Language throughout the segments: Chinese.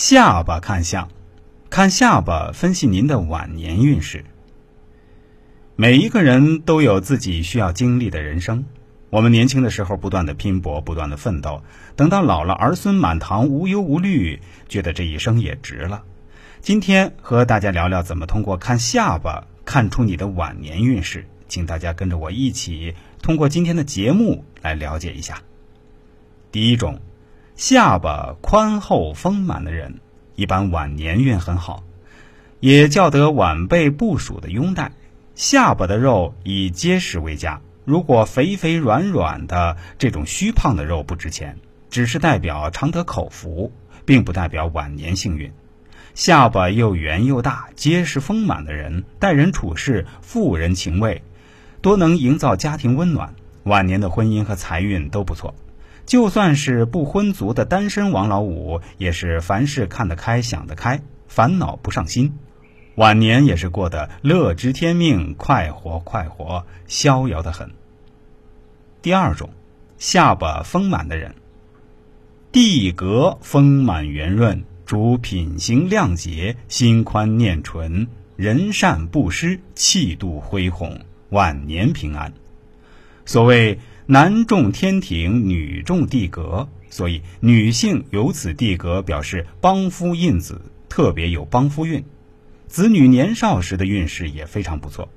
下巴看相，看下巴分析您的晚年运势。每一个人都有自己需要经历的人生。我们年轻的时候不断的拼搏，不断的奋斗，等到老了儿孙满堂，无忧无虑，觉得这一生也值了。今天和大家聊聊怎么通过看下巴看出你的晚年运势，请大家跟着我一起通过今天的节目来了解一下。第一种。下巴宽厚丰满的人，一般晚年运很好，也叫得晚辈部属的拥戴。下巴的肉以结实为佳，如果肥肥软软的这种虚胖的肉不值钱，只是代表常得口福，并不代表晚年幸运。下巴又圆又大、结实丰满的人，待人处事富人情味，多能营造家庭温暖，晚年的婚姻和财运都不错。就算是不婚族的单身王老五，也是凡事看得开、想得开，烦恼不上心，晚年也是过得乐知天命，快活快活，逍遥的很。第二种，下巴丰满的人，地格丰满圆润，主品行亮洁，心宽念纯，人善不施，气度恢宏，晚年平安。所谓。男重天庭，女重地格，所以女性有此地格，表示帮夫印子，特别有帮夫运。子女年少时的运势也非常不错。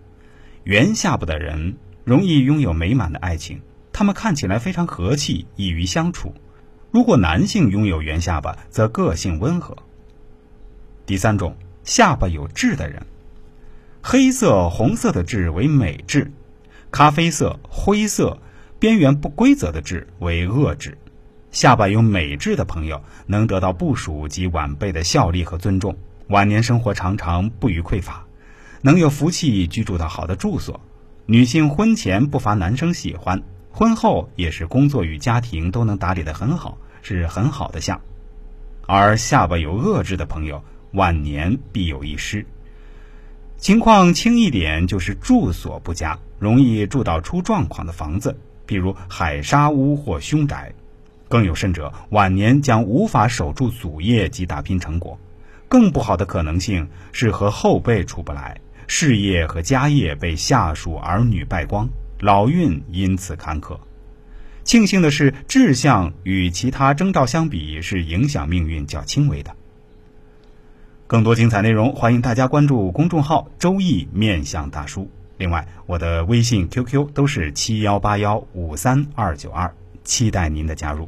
圆下巴的人容易拥有美满的爱情，他们看起来非常和气，易于相处。如果男性拥有圆下巴，则个性温和。第三种，下巴有痣的人，黑色、红色的痣为美痣，咖啡色、灰色。边缘不规则的痣为恶痣，下巴有美痣的朋友能得到部属及晚辈的效力和尊重，晚年生活常常不予匮乏，能有福气居住到好的住所。女性婚前不乏男生喜欢，婚后也是工作与家庭都能打理得很好，是很好的相。而下巴有恶痣的朋友，晚年必有一失。情况轻一点就是住所不佳，容易住到出状况的房子。比如海沙屋或凶宅，更有甚者，晚年将无法守住祖业及打拼成果。更不好的可能性是和后辈处不来，事业和家业被下属儿女败光，老运因此坎坷。庆幸的是，志向与其他征兆相比，是影响命运较轻微的。更多精彩内容，欢迎大家关注公众号“周易面相大叔”。另外，我的微信、QQ 都是七幺八幺五三二九二，期待您的加入。